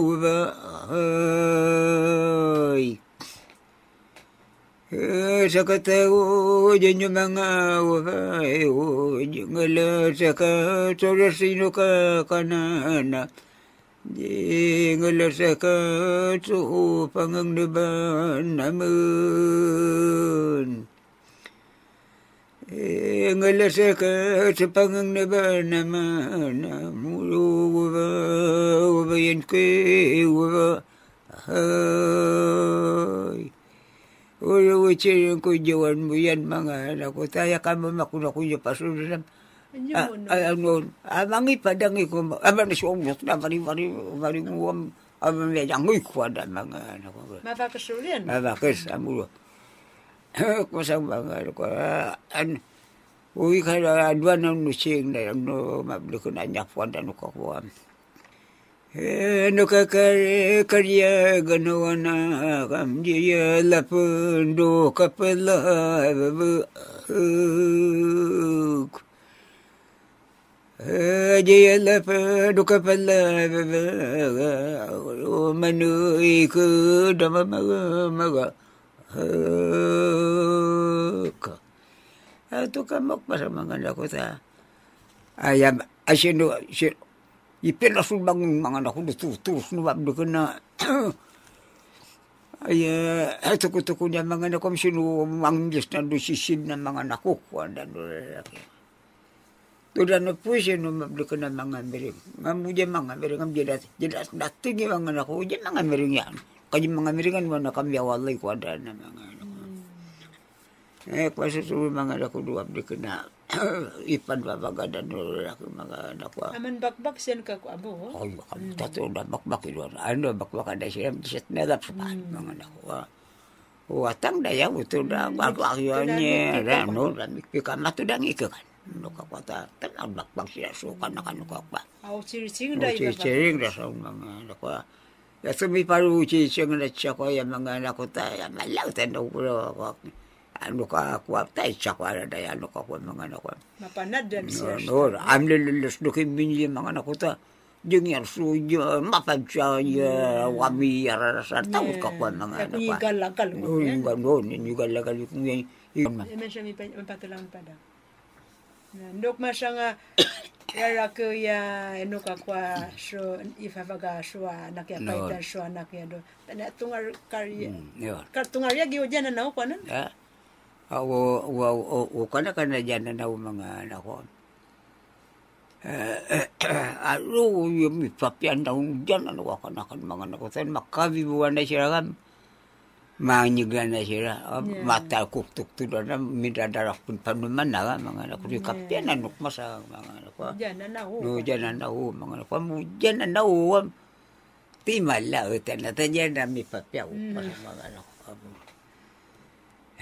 ubay. Sa kataw din yung mga ubay. Yung ala sa katsura sino ka kanana. Di ngala sa katsu pangang naban naman. Eh, ngala sa katsu pangang naban naman. Mulu waba, waba yan kay waba. Ay. Ura wacin ko jawan mo yan mga anak ko. Taya ka mo makuna ko yung pasunod Anyo Ah, mo no. ay, ano, amangi padang ko, aman na siya umot na, mari, mari, mari, muam, aman na yang ko ada mga, ano ko, Mapakasulian. mabakis, amulo. Kusang mga, ano ko, an, uwi ka na, adwa na nusing na, ano, mabli ko na niya po, ano ko ko, ano ka karya ganawa na kamjiya lapundo kapala babak. Jaya lapa duka pala manu iku dama maga maga ka Ato ka makpasa mga nako ta ayam asino si ipin asul bang mga nako tu tu nu bab ko na ay ato ko to kunya mga nako sino manggis na do sisin na mga nako ko andan do lalaki Tuda na po siya no mablo ko na mga miring. Mamu dyan mga miring ang jelas. Jelas dati nga mga nako dyan mga miring yan. Kaya mga miringan mo na kami awalay ko ada na mga nako. Eh, kasi suwi mga nako duwab di ko na ipan babagadan no lalaki mga nako. Aman bakbak siyan ka ko abo. Oh, kami tato na bakbak ilo. Ano bakbak ada siya disat nagap sa paan mga nako. Watang daya da. Ano, lamik pika matudang ikakan. no ka kwa ta ta na bak bak sia so ka na ka no ka kwa Au ciri-ciri dah che iba. che da sa mga na kwa ya sa mi paru che na cha ko ya mga na ko ta ya malau ta no ko ano ka kwa ta cha kwa da ya no ka kwa mga na kwa Mapanad dan siya. no am le le le ke min ye mga na ko ta jeng yang su je ma pa cha ya wa mi ya ra sa ta ka na kwa Igal-agal. no no ni nga la ka li ku ye Emen siya mipatulang pada. Na ndok masya nga yara ko ya eno ka kwa so ifavaga so anak ya No. paita so anak ya do. Tana tungar karya. yo Kar tungar ya giyo dyan na kwa nan. Ya. Ako, wa, o, o, kana ka na dyan na daw mga anak ko. Eh, alo, yung ipapian daw dyan, ano ka na kan mga anak ko. Tan makabibuan na sila kan. Manyigan na sila. Yeah. Mata kuktuk tu na midadarak pun panuman na ka, mga anak ko. Yung kapian na nukmasa mga anak ko. Dyan na na ho. No, dyan na na ho, mga anak ko. Mo, dyan na na ho. Ti mala, utan na ta dyan na mi papiaw. Mm. Mga mga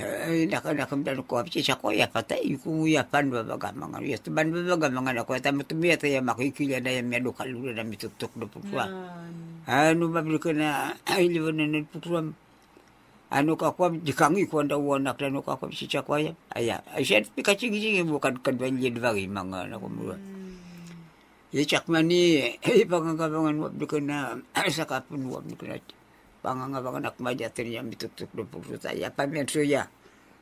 Eh, naka nakamdan ko apsi sa ko ya patay kung ya pan babaga mga ya tuban babaga mga na ko tamo tumiya tayo makikila na ya medo kalula na mitutok na putwa Yan. ano ba ka na putwa ano ka ko dikangi ko anda wanak na no ka ko si cha ko ya aya ay siya pikaching ching bukan kadwan yed bagi mga na ko mo ya chak mani ay pangangabangan wab ka na sa kapun wab na ak majatin ya mitutok na putwa ya pamen so ya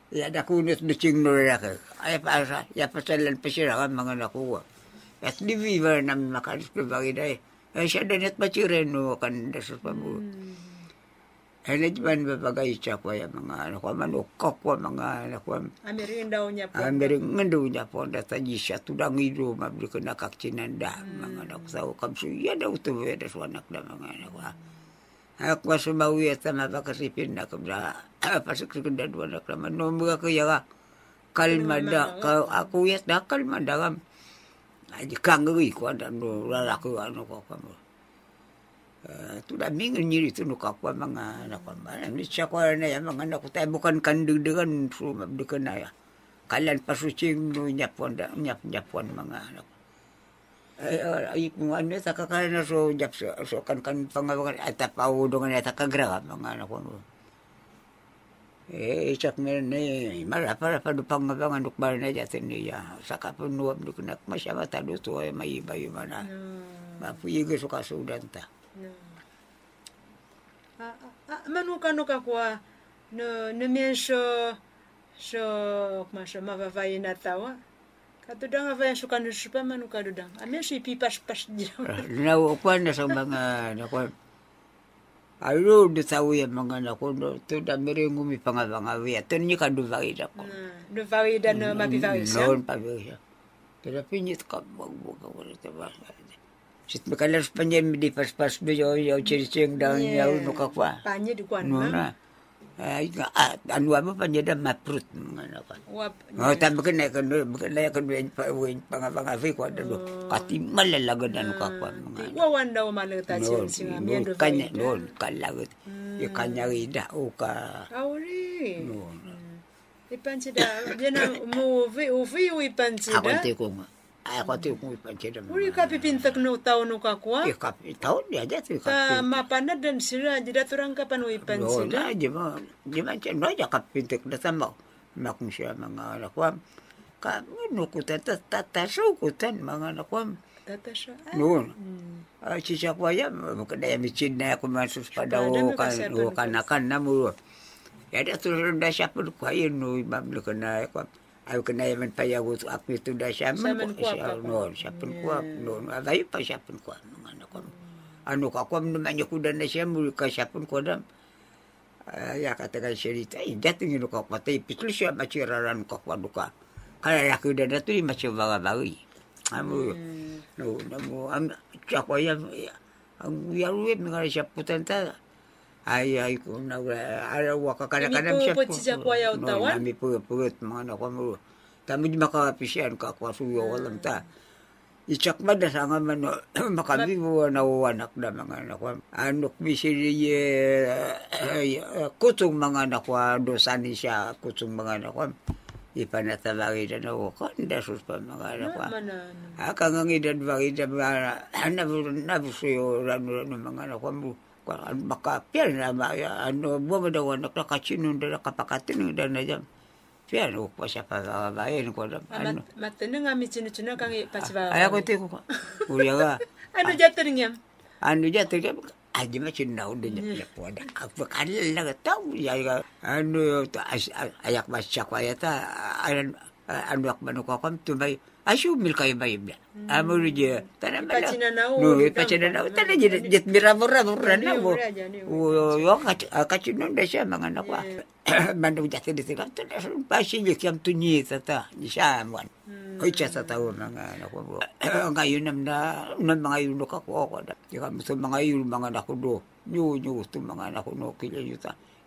ya da kunit na ching no ya ka ay pa sa ya pasalan pa siya kan mga nakuha at di viva na makalis ko bagi dai ay siya danet machiren no kan dasas pa mo ay na diban ba bagay siya ko ya mga ano ko manukok ko mga ano ko Amirin daw niya po. ang dari ngendo nya po da taji siya tudang ido mabli ko nakakcinanda mga anak sa kam su ya da utu ya da suanak da mga anak ko ako sumawi at sama ba kasi pinakabra pasok sa kunda dua anak naman no mga kaya ka ka ako yat da kalma da kam ay kangri ko da no lalaki ano ko kamo tu da mingin nyiri tu no kakwa mga anak ko ni siya ko na ya anak ko tayo bukan su na ya. Kalan pasucing no nyapon da nyap nyapon mga anak ko ay ay kung ano ta kakalan na so jap so, kan kan pangawakan at pau dengan ya kagra mga anak ko eh isak meron eh mara para pa do pangawangan duk bar na jatin niya saka punuam duk nak to ay may iba yung mana mapuyi ko so kasudan ta Ah, ah, manuka no ka kwa no no men so so kuma so mavavai na tawa katudang avaya so kanu supa manuka dudang amen so ipi pas pas dia Nakukuha na sa mga nakuha. Alo, do tahu ya mga nakuha. To da miring umi pangabangawi. Ito niya kaduvay na ko. no vawi dan no mapivai sa Noon pa ba siya. Pero pinyit ka, magbuka ko rin ba. Sit makalas pa niya, di pas-pas ba yun, yung chirising daw niya, no kakwa. panye di kwan No ma na. Ay, nga, ah, ano mo pa niya da maprut wap Oh, tabi ka na kan bukan na kan wen pa wen pangabangawi ko dalo. Kati malalaga na no kakwa mga. wawan daw malata sin singa men do kanya, noon, kalagot. Yung kanya rida, o ka, awri noon. ipanchi da jena mu vi u vi u ipanchi Ako da ko ako te ko ipanchira mo. uri ka pipintak no tao no ka kwa Iya, kapi, taon niya, dati ta kapi. mapana dan sira jida turang kapan u ipanchi Noon da na, di ba, siya, no, ya kapintik na sama. Makong siya, mga ko. Ka, nukutan, tatasukutan, mga anak ko. tata siya ah. Noon. Hmm. Ah, si siya ko ya, makadaya micin na ako masus pada o kan o kanakan na mo. Ya da tu da siya pun ko ayon no mablo ko na ko. Ay ko na yaman pa yago to ako tu da siya Siya man man ko ko. no siya pun ko no ay pa siya pun ko mga anak ko. Ano ka ko niya ko na siya mo ka siya pun ko dam. ya katakan cerita, eh, dating ino ka patay, pitlo siya maciraran ka kwa duka. Kaya laki da datu di macam baga-bagi. Amo, no, namo, am, ko yan, ang yaruwe, mga siya putan ta, ay, ay, kung na, araw ka kada-kada Imi siya po, siya ko ayaw tawan? nami po, purut, mga nakwa Tamo di makapisiyan ka, kwa suyo, walang ta. Isak ba da sa nga man makabibo na uwanak na mga nakwa. Anok bisiri kutung mga nakwa dosani siya kutung mga nakwa. ipanata bagida na ko kanda sus pa mga anak ko Mana? Aka nga ngidan bagida mga ana na busuyo rano rano mga anak ko mo baka pian na ma ya ano buwa daw anak na kachinun da kapakatin da na jam pian ko pa siya pa bayan ko da ano Matene nga mi chinu chinu kang pachiba. aya ko te ko uya ga Ano jaturing yam? ano ja te aja macam nau nya po da apa kan la ga tau ya ta ayak masya ko ayata an anu ak manu ko kam tu bay asu mil kay bay bla amul je. Tanam bala Ipachina na no u, ipachina na tang- tanam je jet mira mura mura na Ni mo ura aja, ni o yo kachin non da siya mga anak ko manu jate de sila tu pasi je kiam tu ni tata ni siya man Oy, siya sa tao mga anak ko. Ngayon nam na, nam mga yun ka ko ako. Ika mo sa mga yun mga anak ko do. Nyo, ito mga anak ko no, kila yun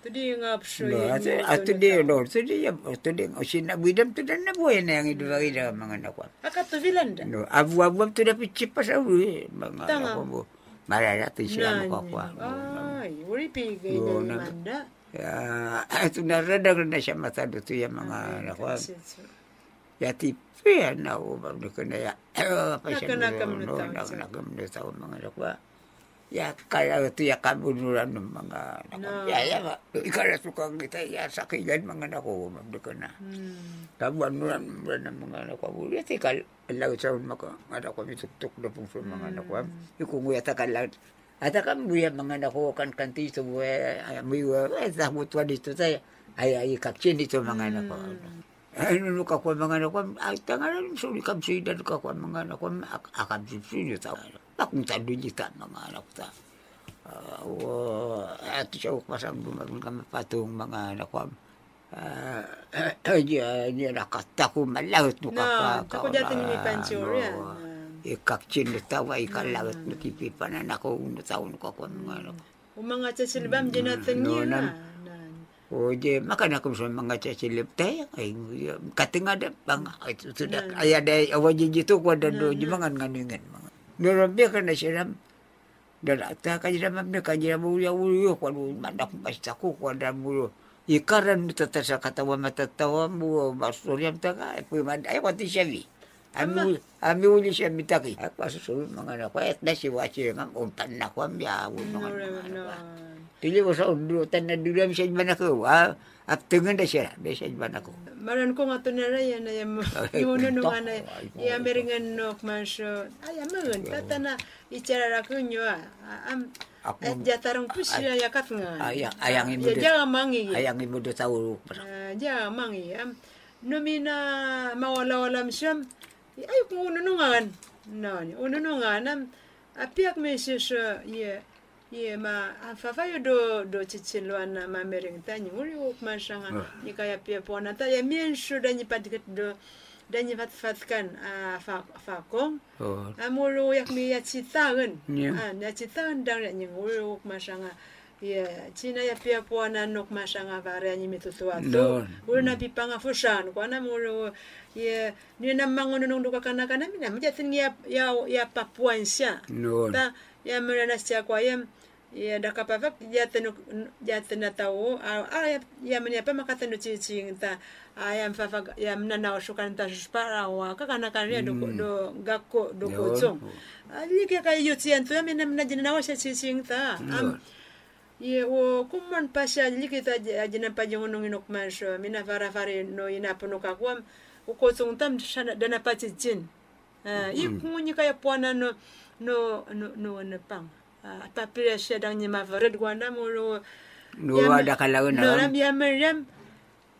sa wutu nyo, tam nyo kay kay wa, kuwan mo niya. Diapuan Mi piro ma pia mi to ni mani ras o ri pa ngai. Mau tu mi janda kayu kayu ko rabu. Ip ip tava tava da no ko ko ta tam yak ni sia mi je je mano ko ko. Tudi nga pshu. No ate ate de no tu de ya tu de o sin na bidam tu dan na boy na yang itu bagi da mga na ko. Aka to mga na. Ay, na na-. Ya na na ya mga na ya na ya na na na na mga ya kaya tu ya kabunuran ng mga No. ya ya ba ikara suka kita ya sakilan mga nako ba no kana Hmm. kabunuran ng mga nako ya tikal law sa maka ada ko mituktok na pung sa mga nako iku nguya ta kala Ata kan buya mga nako kan kanti to buya muy eh sa mutwa dito tayo ay ay kakchin dito mga nako ano no ka kwa mga nako ay tangalan so ni kam sidan ka kwa mga nako akam akong tado ta mga nako ta o at siya pasang bumagun ka mapatong mga nako dia dia nakata ko malawit no ka No, tako dati ni Pancho yan. ikakchin no tawa ikalawit no kipipanan ako no taon ko mga nako Umanga cha silbam Jonathan niya na. O je makan aku sa mga cacilip tayo ay katinga da pang itu sudah ay ada awaji jitu ko da do jimangan mga Narabi ka na siya dan ata ka jira mamne ka jira mu ya ulu ko lu mandak basta ko ko da mu ikaran mu tata sa katawa matatawa mu basuriam ta ka pu man ay ko ti siya Ami ami uli siya mitaki. Ako sa mga na ko et na si wachi ngam umpan na ko amya uno No, mga no. Tili ko sa undo tan na dulu mi sa mana ko. Ah, ap tengen da sa mana ko. Maran ko nga to na yung American no kmasyo. Ay amun tata na icara ko nyo ah. Am Ako- at jatarong pusya yakat nga. Ayang ayang ibu Ya jangan mangi. Ayang ibu do tahu. Ah, Jangan mangi. Am numina mawala-wala siyam. Ay kung ununungan. No, ununungan am apiak me siya ye ye ma afafayo do do chichilwan na mamering tanyi uri uk masanga ni kaya pia pona ta ya mien shu da ni patiket do da ni fat fatkan a fa fa kong Oh. amulu yak mi ya chitangen Yeah. ah ya chitangen dang ya ni uri uk masanga ya china ya pia pona nok masanga vare ni mitutu atu No. uri na pipanga fushan kwa na mulu ye ni na mangono nung duka kana kana mina mjatin ya ya ya papuansia No. ta ya mera na sia kwa ya ya da kapava ya tenu ya tena tau a a ya menya pa makata no chi chi ta a ya mfafa ya mna na shukan ta shpara wa ka kana do do gakko do Yun. ko chong ali ke ka yu chi an tu ya mena mna jina na wa chi chi ta am. Ye o kumman pasha liki ta jina pa jongo nong inok mansho mina fara fare no ina pono tam dana pa chi chin Ah, i kunyi ka ya pwana no no no no pang Ah, pa pira sha dang ni ma vared gwanda mo no No ya ma- ada kalau no na. ram ya meriam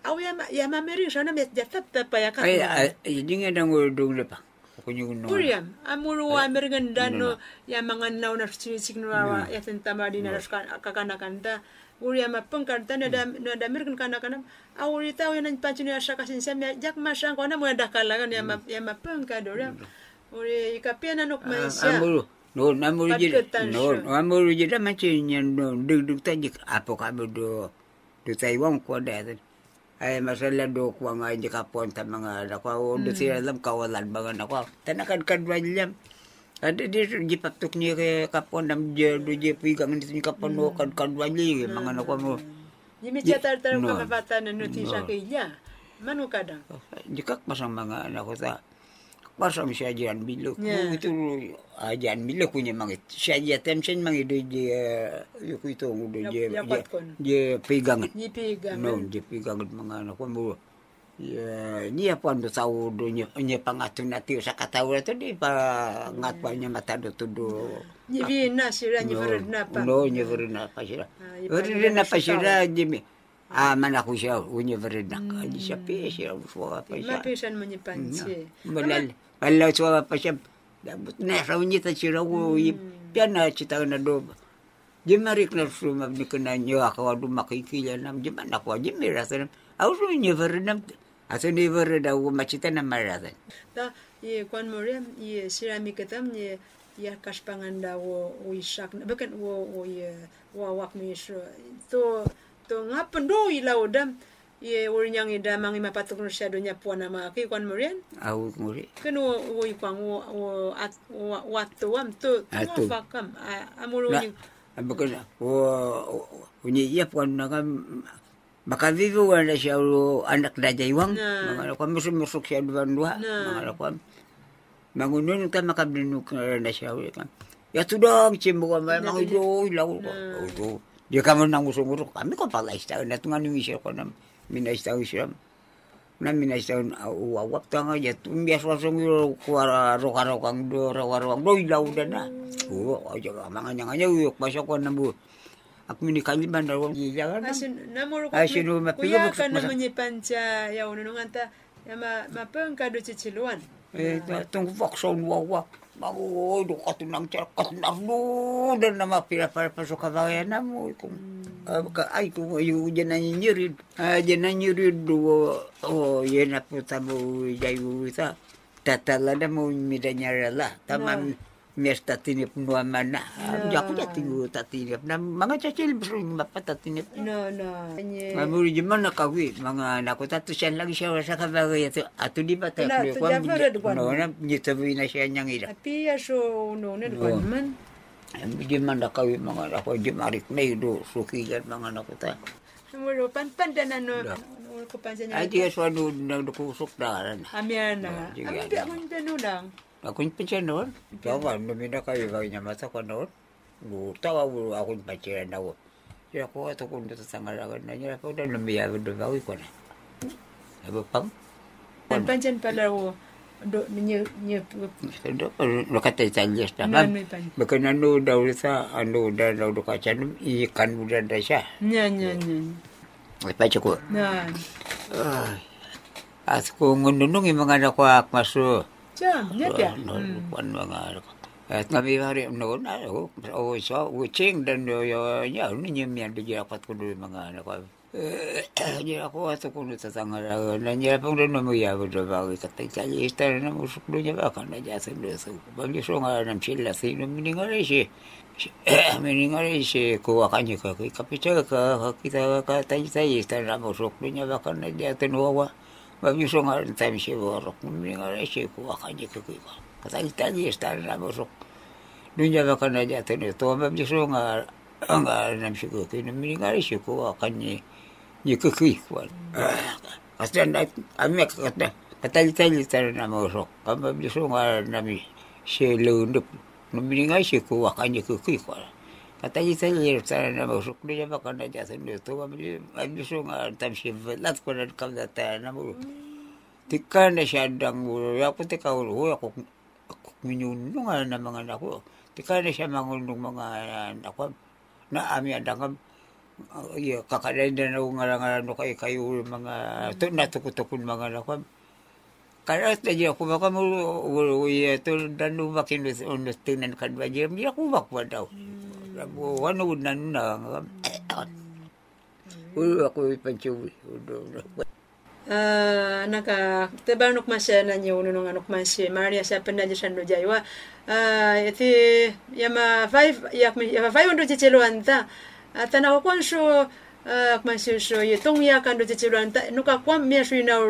au ya ma ya ma meri shana me ya tap tap pa ya ka Ay, ay, hindi nga nang udong na pa. kunyuno. Puriam, amuru wa merganda no ya mga naw na sinisig no wa ya tentama di na kakana-kanta. Uri ama pengkarta na da na da mergan kana kana awuri tau yan pancu ni asya kasin sa jak masang ko na mo da kalagan ya ma ya ma pengkado ya. Uri ikapia na nok maisya. Amuru. No, namuru jida. Patketan No, siya. amuru jida macam yang no, duk duk tajik apa kamu do do Taiwan ko ada tu. Ay masalah do ko nga di kapon ta mga nakwa o do sila lam kawalan mga nakwa. Tanakan kadwa jam. Ada di di patuk ni ke kapon dam je do je pigang ni ni kapon no kan kadwa ni mga nakwa mo. Yimi chatar tar No. ka mapata na notisya kay ya. Manu kadang. Jika pasang mga anak ko ta pasang siya ajaran bilo Yeah. itu ajaran bilo kunya mangit siya aja temsen mangi do je yuko itu do Yak- yapat kon. je pegangan. No je pegangan mga anak ko mo ya ni apa ando tahu do nya nya pangatu nati sa katawa to di pa ngat pa nya mata do to do Yibi na sira ni verad na pa. no nya verna pa sila Ah, ipa verna nila pa siya sila jimi ah mana ko siya unya verna ka di siya pe siya uswa pa siya Mapisan mo ni pansi. Balal. Balal suwa pa siya. Dabot na raw niya ta siya raw. Piyan na siya na do. Di marik na sumab ni kana niyo ako adu makikila nam di man ako di mirasa nam. Aw ru niya ver nam. Aso ni ver da u machita na marasa. Ta ye kwan moriam ye sira mi ketam ye ya kaspanganda wo wo isak na bakan wo wo ye wa wak mi so to to ngapen do ilaw dam ye wurnyang ida mangi mapatok no siya do nya puan nama ki kwan morian Aw nguri. kan wo wo ikwang wo wo at wo watto am to Ato. to fakam amuro Na, ni abo ko na. O unyi iya po na kam makavivo wala siya o anak na jaywang. Na. Mga ko musuk siya duwan duha. Na. Mga ko mangunun ka makabinuk na siya ulit kan. Ya tudang cimbo ka mga mga ilo ilaw. O ka mo nang usong Kami ko pala istaw na tungan yung isya ko na minaistaw isya. Na minaistaw na uwawap ta nga ya tumbias wasong ilo kuwara roka-rokang do rawarwang do ilaw da na. Oo, aja ka mga nya nga uyok pasok ko na bu. Ako mini kaliban na wang gilagan. asin namuro ko Asin no mapigo kuya buksak kan masa- naman pancha ya uno nganta ya ma mapeng kado chichiluan Eh, tung vakson wawa. Bago, do ka tunang tiyak, katunar do, dan nama pila para pasok kabayan na mo. Kung, ah, ka, ay, kung yung dyan na nyirid. Ah, dyan na nyirid do, oh, yan na po tamo, jayu ita. Tatala na mo, mida niya rala. Tama, mes tatinip no mana. Diya ko dating tatinip na mga chachil bro mapatatinip. no no anye Mamuri di mana kawi mga anak ko tatu siya lagi siya sa kabagay ato ato di ba tayo Ina, tu Jafar ad kwan. no na nyitabi na siya niyang ila. api ya so no ne No. kwan man Di mana kawi mga anak ko di marik na ido suki yan mga anak ko ta. namuro pan pan dan no Da. no ko pancha Ay nya di so ano na dukusok na. amiana Da, ami di- pi akon tanu lang Ako yung pinsya noon. Tawa, numina kayo kayo niya mata ko noon. Tawa ko ako yung pansya na ako. Siya ko ato kung dito sa ngalagan na niya. Ako na lumiya do bawi ko na. Sabi pang. pan panchan pala wo do nye nye Sendo, nakatay sa Diyos na. no Ma'am, no pan Baka nano daw sa ano daw daw do ka siya ikan mo daw siya. nya nya nya Ay pa ko. na Ay. At kung nunong yung mga anak ko akmaso. jam nya pia No, kwan mga anak ko. At kami hari no na o o so ucing dan yo yo ya ni nyem di dapat ko dulu mga anak ko. Eh, Jadi aku atau kuno tetangga dan ya pun dan mau ya betul bagi kata cari istana na musuk dunia bahkan aja sendiri so bagi so ngara nam sila sih nam meninggal sih meninggal sih ku akannya ke kapica ke kita ke tanya tanya istana musuk dunia bahkan aja tenuwa bagi so ngara tam sih borok meninggal sih ku akannya ke kata tanya istana musuk dunia bahkan aja tenuwa to bagi so ngara ngara nam sih ku meninggal sih ku akannya ni kekui kuan. Kasta na ami kata katali-tali tara na mosok. Kamba biso nga nami si lundup. Numi nga si kuwa kanya kekui na na biso nga tam si velat ko na kam da tara na mo. Tika na siya dang ulo. Ako tika ulo. Ako minyunong na mga anak ko. Tika na siya mangulong mga anak ko. Na ami adangam uh, iya kakadai dan ngarang-ngarang no kay kayo mga to natukutukun mga nakam Karena saja aku bakal mulu ya tu dan lu makin unus tinan kan bajer dia aku bak pada. Rabu wanu nan nang. Ulu aku pancubi. Udah uh, naka teba nuk masya na nyo nung nuk masya Maria sa pendaji sando jaywa uh, iti yama five yama five undo chichelo anta atana ko kumasisho ye tong ya kando chichiluan ta nuka kwam mia shui na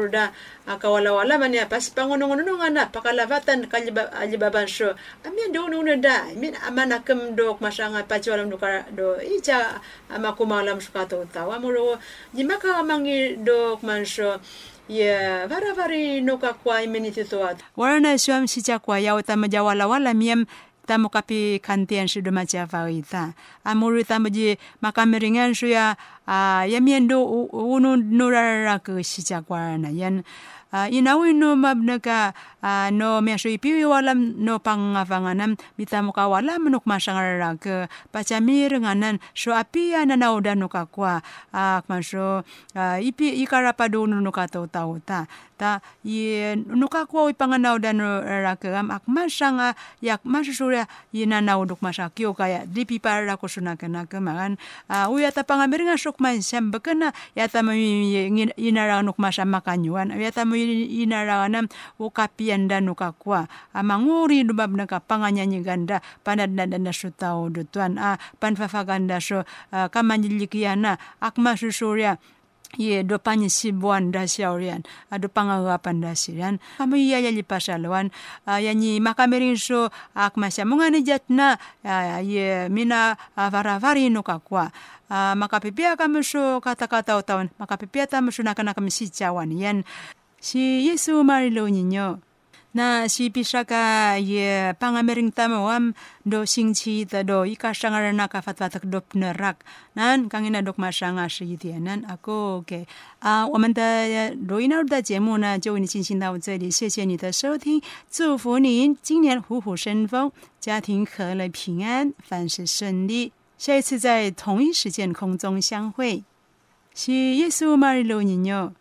akawala wala mani apas pangono ngono ngana pakalavatan kaliba alibaban sho amia do no da min amana kem do masanga pacholam nuka do icha amakumalam shukato tawa muro jimaka amangi do mansho ye varavari nuka kwa imeniti toat warana shwam shicha kwa tamajawala wala miem tamu kapi kantian shudu macha faita amuru tamu ji makameringan shuya ya miendo unu nurara ke shicha kwa na. Yan inawi no mabnaka uh, no mesho ipi walam no pangafanganam bita muka walam nuk masangarara ke pacamir nganan so api ana nauda nuka kwa uh, uh, ipi ikara padu nuka tau tau ta ta i nuka kwa ipanganaw dan rakam ak masanga yak masusura ina naw duk masakyo kaya dipi para ko suna kana kamagan uh, uya ta pangamir nga sok man syam bekena ya ta inara nuk masama kanyuan ya ta inarawanam ukapian dan ukakwa amanguri dubab naka panganyanyi ganda. Panad na dana sutao dutuan a panfafaganda so kamanyilikiana akma susurya ye do panyi sibuan da siaurian ado pangagapan da sirian kami iya ya li pasalwan yanyi makamerin so ak masya mungani jatna ye mina varavari no kakwa makapipia kami so kata-kata utawan makapipia tamu so nakana kami si cawan yan. Si Yesu marilo ninyo na si pisaka ye pangamering tamawam do singchi ta do ika sangar na ka fatwa tak dop nerak nan kangina dok masanga shi nan ako ke a 我们的罗伊娜的节目呢就为你进行到这里，谢谢你的收听，祝福您今年虎虎生风，家庭和乐平安，凡事顺利。下一次在同一时间空中相会，是耶稣马里路尼哟。